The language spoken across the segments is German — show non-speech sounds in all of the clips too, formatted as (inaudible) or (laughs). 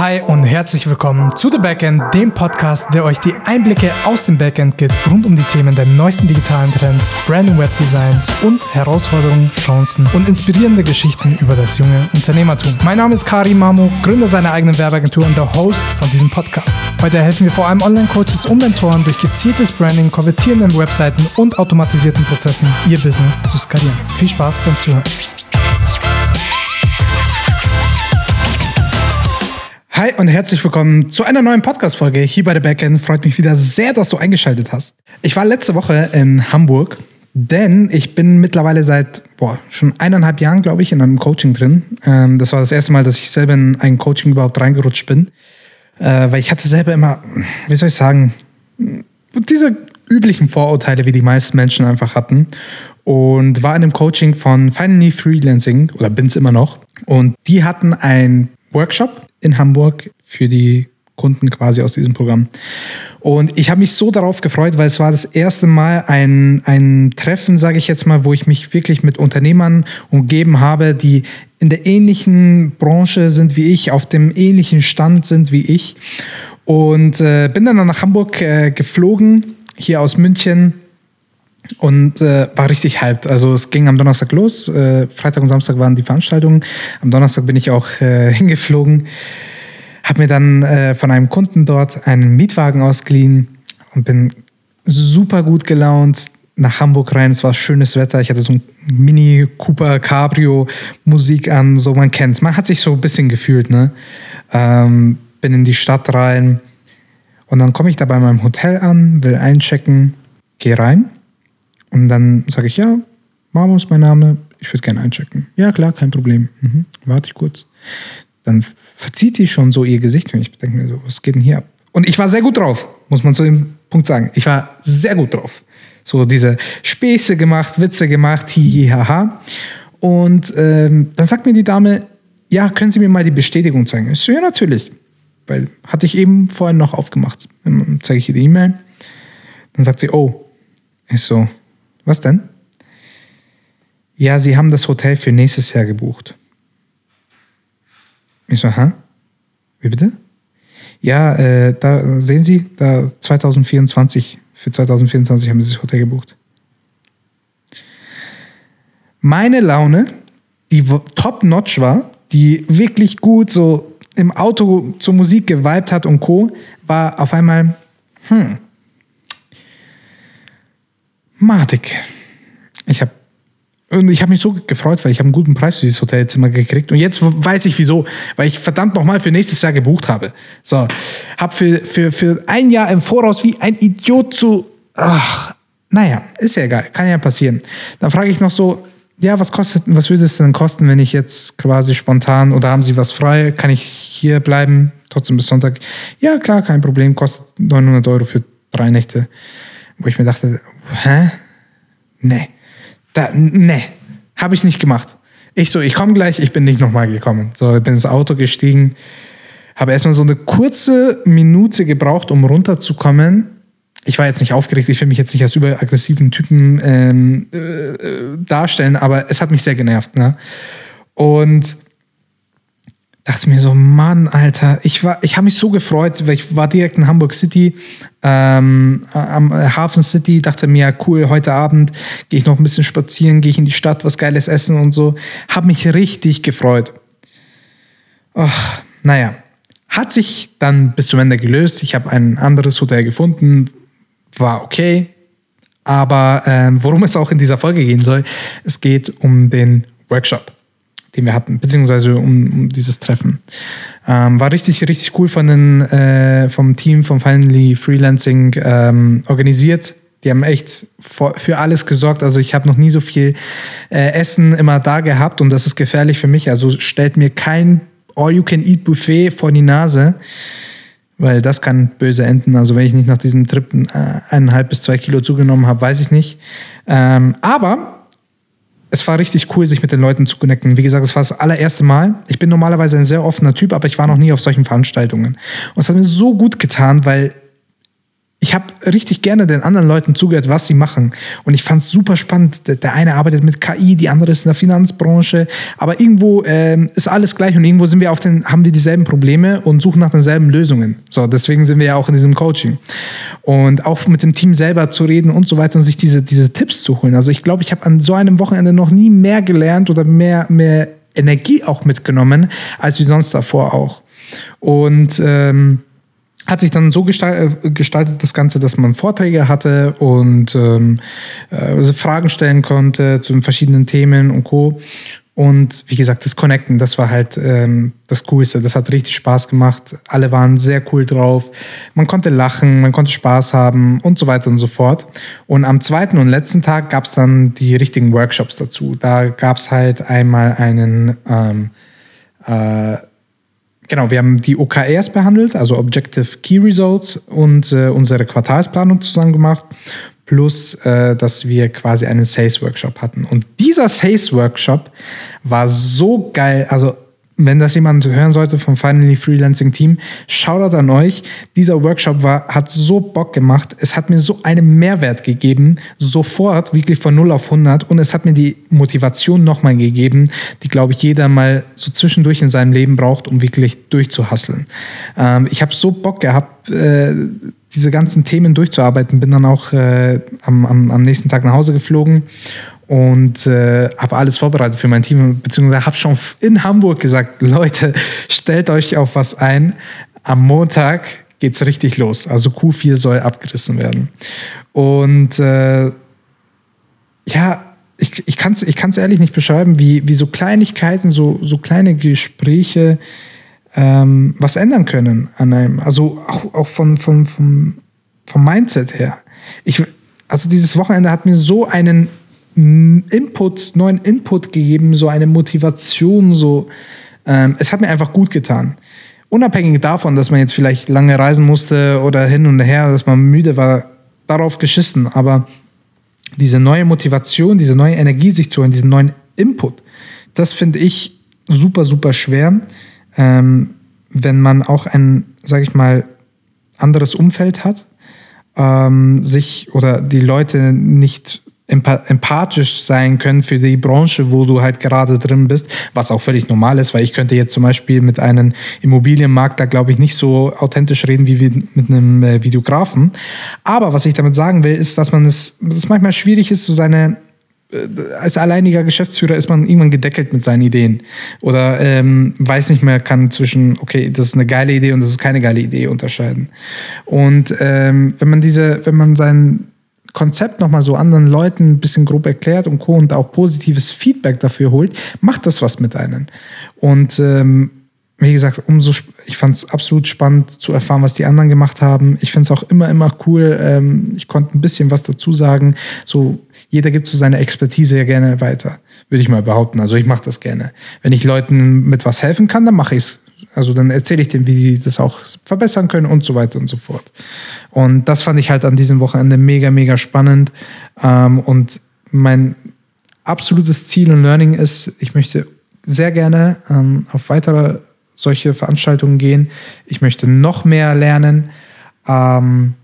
Hi und herzlich willkommen zu The Backend, dem Podcast, der euch die Einblicke aus dem Backend gibt, rund um die Themen der neuesten digitalen Trends, Brand- und Webdesigns und Herausforderungen, Chancen und inspirierende Geschichten über das junge Unternehmertum. Mein Name ist Kari Mamo, Gründer seiner eigenen Werbeagentur und der Host von diesem Podcast. Heute helfen wir vor allem Online-Coaches und Mentoren durch gezieltes Branding, konvertierenden Webseiten und automatisierten Prozessen ihr Business zu skalieren. Viel Spaß beim Zuhören. Hi und herzlich willkommen zu einer neuen Podcast-Folge hier bei der Backend. Freut mich wieder sehr, dass du eingeschaltet hast. Ich war letzte Woche in Hamburg, denn ich bin mittlerweile seit boah, schon eineinhalb Jahren, glaube ich, in einem Coaching drin. Ähm, das war das erste Mal, dass ich selber in ein Coaching überhaupt reingerutscht bin. Äh, weil ich hatte selber immer, wie soll ich sagen, diese üblichen Vorurteile, wie die meisten Menschen einfach hatten. Und war in einem Coaching von Finally Freelancing, oder bin es immer noch. Und die hatten ein Workshop in Hamburg für die Kunden quasi aus diesem Programm. Und ich habe mich so darauf gefreut, weil es war das erste Mal ein, ein Treffen, sage ich jetzt mal, wo ich mich wirklich mit Unternehmern umgeben habe, die in der ähnlichen Branche sind wie ich, auf dem ähnlichen Stand sind wie ich. Und äh, bin dann nach Hamburg äh, geflogen, hier aus München, und äh, war richtig hyped. Also es ging am Donnerstag los. Äh, Freitag und Samstag waren die Veranstaltungen. Am Donnerstag bin ich auch äh, (laughs) hingeflogen. Habe mir dann äh, von einem Kunden dort einen Mietwagen ausgeliehen und bin super gut gelaunt nach Hamburg rein. Es war schönes Wetter. Ich hatte so ein Mini Cooper Cabrio Musik an, so man kennt's. Man hat sich so ein bisschen gefühlt, ne? Ähm, bin in die Stadt rein und dann komme ich da bei meinem Hotel an, will einchecken, gehe rein und dann sage ich, ja, Mamo ist mein Name, ich würde gerne einchecken. Ja, klar, kein Problem. Mhm. Warte ich kurz. Dann verzieht sie schon so ihr Gesicht und ich denke mir so, was geht denn hier ab? Und ich war sehr gut drauf, muss man zu dem Punkt sagen. Ich war sehr gut drauf. So diese Späße gemacht, Witze gemacht, hihi, haha. Und ähm, dann sagt mir die Dame, ja, können Sie mir mal die Bestätigung zeigen? Ich so, ja, natürlich. Weil hatte ich eben vorhin noch aufgemacht. Dann zeige ich ihr die E-Mail. Dann sagt sie, oh. Ich so, was denn? Ja, Sie haben das Hotel für nächstes Jahr gebucht. Ich so, hä? Wie bitte? Ja, äh, da sehen Sie, da 2024, für 2024 haben Sie das Hotel gebucht. Meine Laune, die top-notch war, die wirklich gut so im Auto zur Musik geweibt hat und Co., war auf einmal, hm, matig. Ich habe und ich habe mich so gefreut, weil ich habe einen guten Preis für dieses Hotelzimmer gekriegt. Und jetzt weiß ich wieso, weil ich verdammt nochmal für nächstes Jahr gebucht habe. So, habe für, für, für ein Jahr im Voraus wie ein Idiot zu. Ach, naja, ist ja egal, kann ja passieren. Dann frage ich noch so, ja, was kostet, was würde es denn kosten, wenn ich jetzt quasi spontan oder haben Sie was frei? Kann ich hier bleiben, trotzdem bis Sonntag? Ja, klar, kein Problem, kostet 900 Euro für drei Nächte. Wo ich mir dachte, hä? Nee. Da, nee. Habe ich nicht gemacht. Ich so, ich komme gleich, ich bin nicht nochmal gekommen. So, ich bin ins Auto gestiegen, habe erstmal so eine kurze Minute gebraucht, um runterzukommen. Ich war jetzt nicht aufgeregt, ich will mich jetzt nicht als überaggressiven Typen ähm, äh, darstellen, aber es hat mich sehr genervt. Ne? Und dachte mir so, Mann, Alter, ich war, ich habe mich so gefreut, weil ich war direkt in Hamburg City, ähm, am Hafen City, dachte mir, cool, heute Abend gehe ich noch ein bisschen spazieren, gehe ich in die Stadt, was Geiles essen und so. Habe mich richtig gefreut. Och, naja, hat sich dann bis zum Ende gelöst. Ich habe ein anderes Hotel gefunden, war okay. Aber ähm, worum es auch in dieser Folge gehen soll, es geht um den Workshop den wir hatten, beziehungsweise um, um dieses Treffen. Ähm, war richtig, richtig cool von den, äh, vom Team von Finally Freelancing ähm, organisiert. Die haben echt für alles gesorgt. Also ich habe noch nie so viel äh, Essen immer da gehabt und das ist gefährlich für mich. Also stellt mir kein All-You-Can-Eat-Buffet vor die Nase, weil das kann böse enden. Also wenn ich nicht nach diesem Trip äh, eineinhalb bis zwei Kilo zugenommen habe, weiß ich nicht. Ähm, aber es war richtig cool, sich mit den Leuten zu connecten. Wie gesagt, es war das allererste Mal. Ich bin normalerweise ein sehr offener Typ, aber ich war noch nie auf solchen Veranstaltungen. Und es hat mir so gut getan, weil ich habe richtig gerne den anderen Leuten zugehört, was sie machen. Und ich fand es super spannend. Der eine arbeitet mit KI, die andere ist in der Finanzbranche. Aber irgendwo ähm, ist alles gleich und irgendwo sind wir auf den, haben wir dieselben Probleme und suchen nach denselben Lösungen. So, deswegen sind wir ja auch in diesem Coaching. Und auch mit dem Team selber zu reden und so weiter und sich diese, diese Tipps zu holen. Also ich glaube, ich habe an so einem Wochenende noch nie mehr gelernt oder mehr, mehr Energie auch mitgenommen, als wie sonst davor auch. Und ähm, hat sich dann so äh, gestaltet, das Ganze, dass man Vorträge hatte und ähm, äh, Fragen stellen konnte zu den verschiedenen Themen und Co. Und wie gesagt, das Connecten, das war halt ähm, das Coolste. Das hat richtig Spaß gemacht. Alle waren sehr cool drauf. Man konnte lachen, man konnte Spaß haben und so weiter und so fort. Und am zweiten und letzten Tag gab es dann die richtigen Workshops dazu. Da gab es halt einmal einen ähm, äh, Genau, wir haben die OKRs behandelt, also Objective Key Results und äh, unsere Quartalsplanung zusammen gemacht, plus äh, dass wir quasi einen Sales Workshop hatten. Und dieser Sales Workshop war so geil, also wenn das jemand hören sollte vom Finally Freelancing Team, Shoutout an euch. Dieser Workshop war, hat so Bock gemacht. Es hat mir so einen Mehrwert gegeben, sofort, wirklich von 0 auf 100. Und es hat mir die Motivation nochmal gegeben, die, glaube ich, jeder mal so zwischendurch in seinem Leben braucht, um wirklich durchzuhasseln. Ähm, ich habe so Bock gehabt, äh, diese ganzen Themen durchzuarbeiten. Bin dann auch äh, am, am, am nächsten Tag nach Hause geflogen und äh, habe alles vorbereitet für mein Team, beziehungsweise habe schon in Hamburg gesagt, (laughs) Leute, stellt euch auf was ein. Am Montag geht es richtig los. Also Q4 soll abgerissen werden. Und äh, ja, ich, ich kann es ich kann's ehrlich nicht beschreiben, wie, wie so Kleinigkeiten, so, so kleine Gespräche ähm, was ändern können an einem. Also auch, auch von, von, vom, vom Mindset her. Ich, also dieses Wochenende hat mir so einen Input, neuen Input gegeben, so eine Motivation, so. Ähm, es hat mir einfach gut getan. Unabhängig davon, dass man jetzt vielleicht lange reisen musste oder hin und her, dass man müde war, darauf geschissen. Aber diese neue Motivation, diese neue Energie sich zu holen, diesen neuen Input, das finde ich super, super schwer, ähm, wenn man auch ein, sag ich mal, anderes Umfeld hat, ähm, sich oder die Leute nicht empathisch sein können für die Branche, wo du halt gerade drin bist, was auch völlig normal ist, weil ich könnte jetzt zum Beispiel mit einem Immobilienmakler, glaube ich, nicht so authentisch reden wie mit einem äh, Videografen. Aber was ich damit sagen will, ist, dass man es, dass es manchmal schwierig ist, so seine äh, als alleiniger Geschäftsführer ist man irgendwann gedeckelt mit seinen Ideen oder ähm, weiß nicht mehr, kann zwischen, okay, das ist eine geile Idee und das ist keine geile Idee unterscheiden. Und ähm, wenn man diese, wenn man sein Konzept nochmal so anderen Leuten ein bisschen grob erklärt und Co. und auch positives Feedback dafür holt, macht das was mit einem. Und ähm, wie gesagt, umso ich fand es absolut spannend zu erfahren, was die anderen gemacht haben. Ich finde es auch immer, immer cool. Ähm, ich konnte ein bisschen was dazu sagen. So, jeder gibt so seine Expertise ja gerne weiter, würde ich mal behaupten. Also ich mache das gerne. Wenn ich Leuten mit was helfen kann, dann mache ich es also dann erzähle ich denen, wie sie das auch verbessern können und so weiter und so fort. Und das fand ich halt an diesem Wochenende mega, mega spannend. Ähm, und mein absolutes Ziel und Learning ist, ich möchte sehr gerne ähm, auf weitere solche Veranstaltungen gehen. Ich möchte noch mehr lernen. Ähm,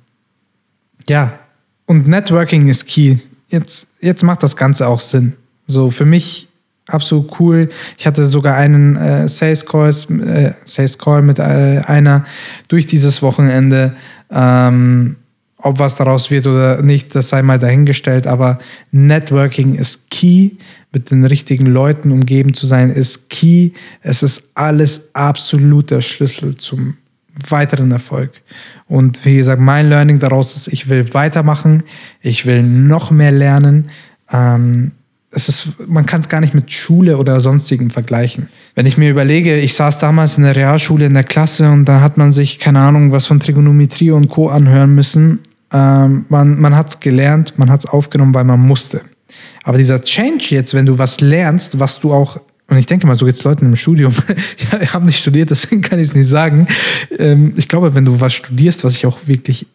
ja, und Networking ist key. Jetzt, jetzt macht das Ganze auch Sinn. So für mich absolut cool. Ich hatte sogar einen äh, Sales, Calls, äh, Sales Call mit äh, einer durch dieses Wochenende. Ähm, ob was daraus wird oder nicht, das sei mal dahingestellt. Aber Networking ist key. Mit den richtigen Leuten umgeben zu sein, ist key. Es ist alles absolut der Schlüssel zum weiteren Erfolg. Und wie gesagt, mein Learning daraus ist, ich will weitermachen. Ich will noch mehr lernen. Ähm, es ist, man kann es gar nicht mit Schule oder sonstigen vergleichen. Wenn ich mir überlege, ich saß damals in der Realschule in der Klasse und da hat man sich, keine Ahnung, was von Trigonometrie und Co. anhören müssen. Ähm, man man hat es gelernt, man hat es aufgenommen, weil man musste. Aber dieser Change jetzt, wenn du was lernst, was du auch, und ich denke mal, so geht es Leuten im Studium, (laughs) ja, ich habe nicht studiert, deswegen kann ich es nicht sagen. Ähm, ich glaube, wenn du was studierst, was dich auch wirklich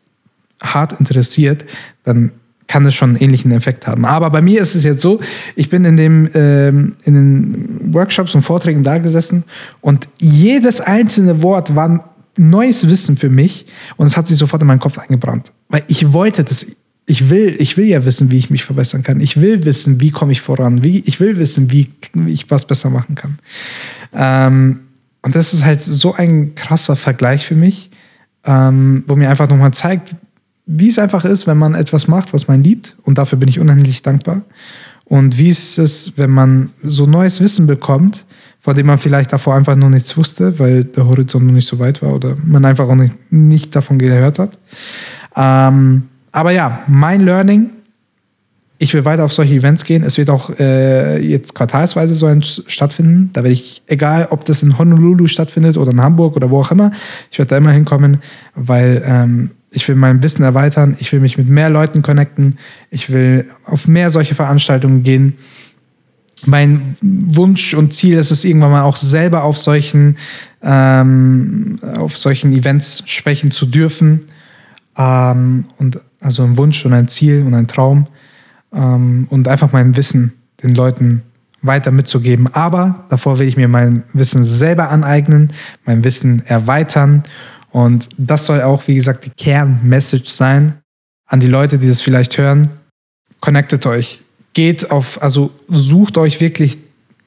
hart interessiert, dann kann es schon einen ähnlichen Effekt haben. Aber bei mir ist es jetzt so, ich bin in, dem, ähm, in den Workshops und Vorträgen da gesessen und jedes einzelne Wort war neues Wissen für mich und es hat sich sofort in meinen Kopf eingebrannt. weil ich wollte das, ich will, ich will ja wissen, wie ich mich verbessern kann. Ich will wissen, wie komme ich voran. Wie, ich will wissen, wie ich was besser machen kann. Ähm, und das ist halt so ein krasser Vergleich für mich, ähm, wo mir einfach nochmal zeigt, wie es einfach ist, wenn man etwas macht, was man liebt. Und dafür bin ich unheimlich dankbar. Und wie ist es, wenn man so neues Wissen bekommt, von dem man vielleicht davor einfach noch nichts wusste, weil der Horizont noch nicht so weit war oder man einfach auch nicht, nicht davon gehört hat. Ähm, aber ja, mein Learning, ich will weiter auf solche Events gehen. Es wird auch äh, jetzt quartalsweise so ein stattfinden. Da werde ich, egal ob das in Honolulu stattfindet oder in Hamburg oder wo auch immer, ich werde da immer hinkommen, weil ähm, ich will mein Wissen erweitern, ich will mich mit mehr Leuten connecten, ich will auf mehr solche Veranstaltungen gehen mein Wunsch und Ziel ist es, irgendwann mal auch selber auf solchen, ähm, auf solchen Events sprechen zu dürfen. Ähm, und also ein Wunsch und ein Ziel und ein Traum. Ähm, und einfach mein Wissen den Leuten weiter mitzugeben. Aber davor will ich mir mein Wissen selber aneignen, mein Wissen erweitern. Und das soll auch, wie gesagt, die Kernmessage sein an die Leute, die das vielleicht hören. Connectet euch geht auf, also sucht euch wirklich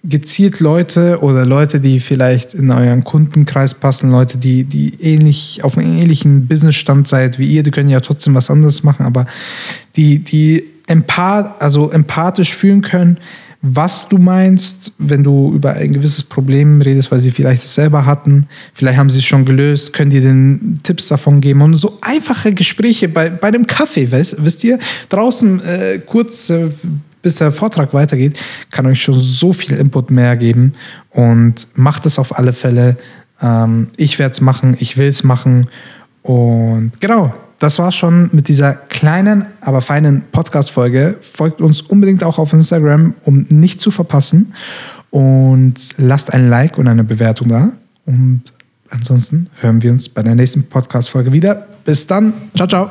gezielt Leute oder Leute, die vielleicht in euren Kundenkreis passen, Leute, die, die ähnlich, auf einem ähnlichen Businessstand seid wie ihr, die können ja trotzdem was anderes machen, aber die, die empath, also empathisch fühlen können, was du meinst, wenn du über ein gewisses Problem redest, weil sie vielleicht es selber hatten. Vielleicht haben sie es schon gelöst, können dir den Tipps davon geben. Und so einfache Gespräche bei, bei dem Kaffee, weißt, wisst ihr, draußen äh, kurz äh, bis der Vortrag weitergeht, kann euch schon so viel Input mehr geben. Und macht es auf alle Fälle. Ähm, ich werde es machen, ich will es machen. Und genau, das war schon mit dieser kleinen, aber feinen Podcast-Folge. Folgt uns unbedingt auch auf Instagram, um nicht zu verpassen. Und lasst ein Like und eine Bewertung da. Und ansonsten hören wir uns bei der nächsten Podcast-Folge wieder. Bis dann. Ciao, ciao.